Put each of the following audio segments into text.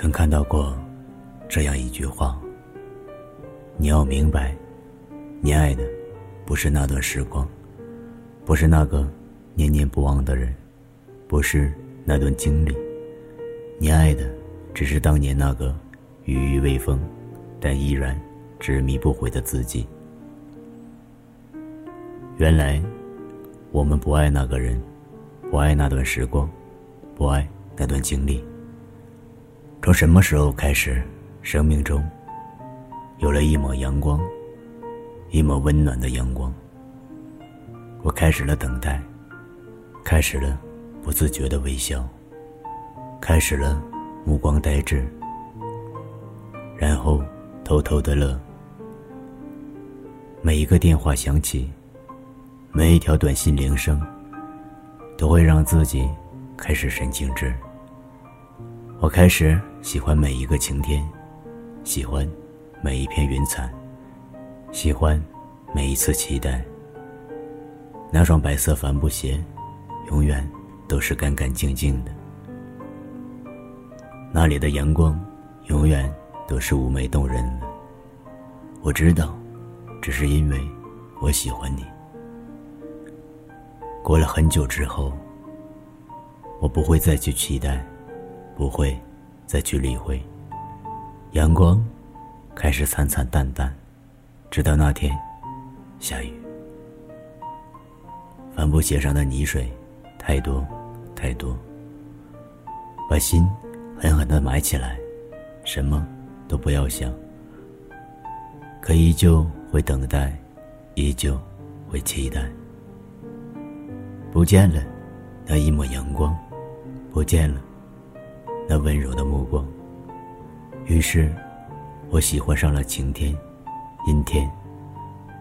曾看到过这样一句话：你要明白，你爱的不是那段时光，不是那个念念不忘的人，不是那段经历，你爱的只是当年那个羽翼未丰，但依然执迷不悔的自己。原来，我们不爱那个人，不爱那段时光，不爱那段经历。从什么时候开始，生命中有了一抹阳光，一抹温暖的阳光？我开始了等待，开始了不自觉的微笑，开始了目光呆滞，然后偷偷的乐。每一个电话响起，每一条短信铃声，都会让自己开始神经质。我开始喜欢每一个晴天，喜欢每一片云彩，喜欢每一次期待。那双白色帆布鞋，永远都是干干净净的。那里的阳光，永远都是妩媚动人的。我知道，只是因为我喜欢你。过了很久之后，我不会再去期待。不会再去理会。阳光开始惨惨淡淡，直到那天下雨，帆布鞋上的泥水太多太多，把心狠狠的埋起来，什么都不要想，可依旧会等待，依旧会期待。不见了那一抹阳光，不见了。那温柔的目光。于是，我喜欢上了晴天、阴天，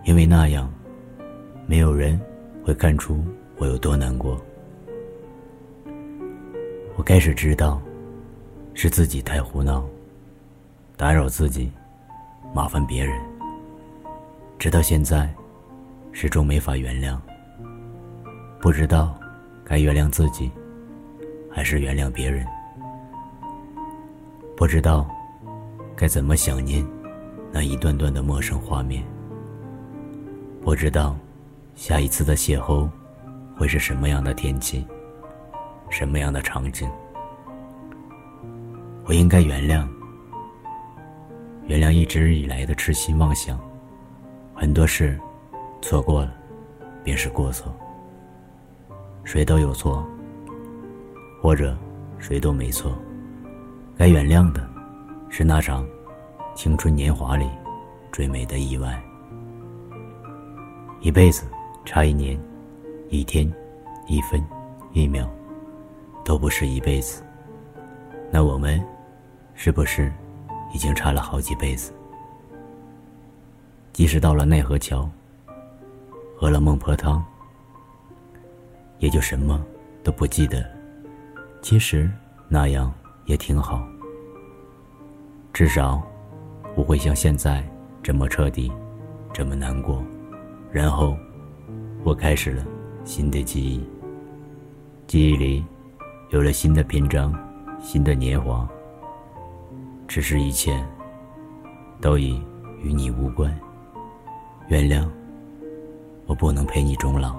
因为那样，没有人会看出我有多难过。我开始知道，是自己太胡闹，打扰自己，麻烦别人。直到现在，始终没法原谅。不知道该原谅自己，还是原谅别人。不知道该怎么想念那一段段的陌生画面。不知道下一次的邂逅会是什么样的天气，什么样的场景。我应该原谅，原谅一直以来的痴心妄想。很多事错过了，便是过错。谁都有错，或者谁都没错。该原谅的，是那场青春年华里最美的意外。一辈子差一年、一天、一分、一秒，都不是一辈子。那我们，是不是已经差了好几辈子？即使到了奈何桥，喝了孟婆汤，也就什么都不记得。其实那样。也挺好，至少不会像现在这么彻底，这么难过。然后，我开始了新的记忆，记忆里有了新的篇章，新的年华。只是一切都已与你无关。原谅，我不能陪你终老。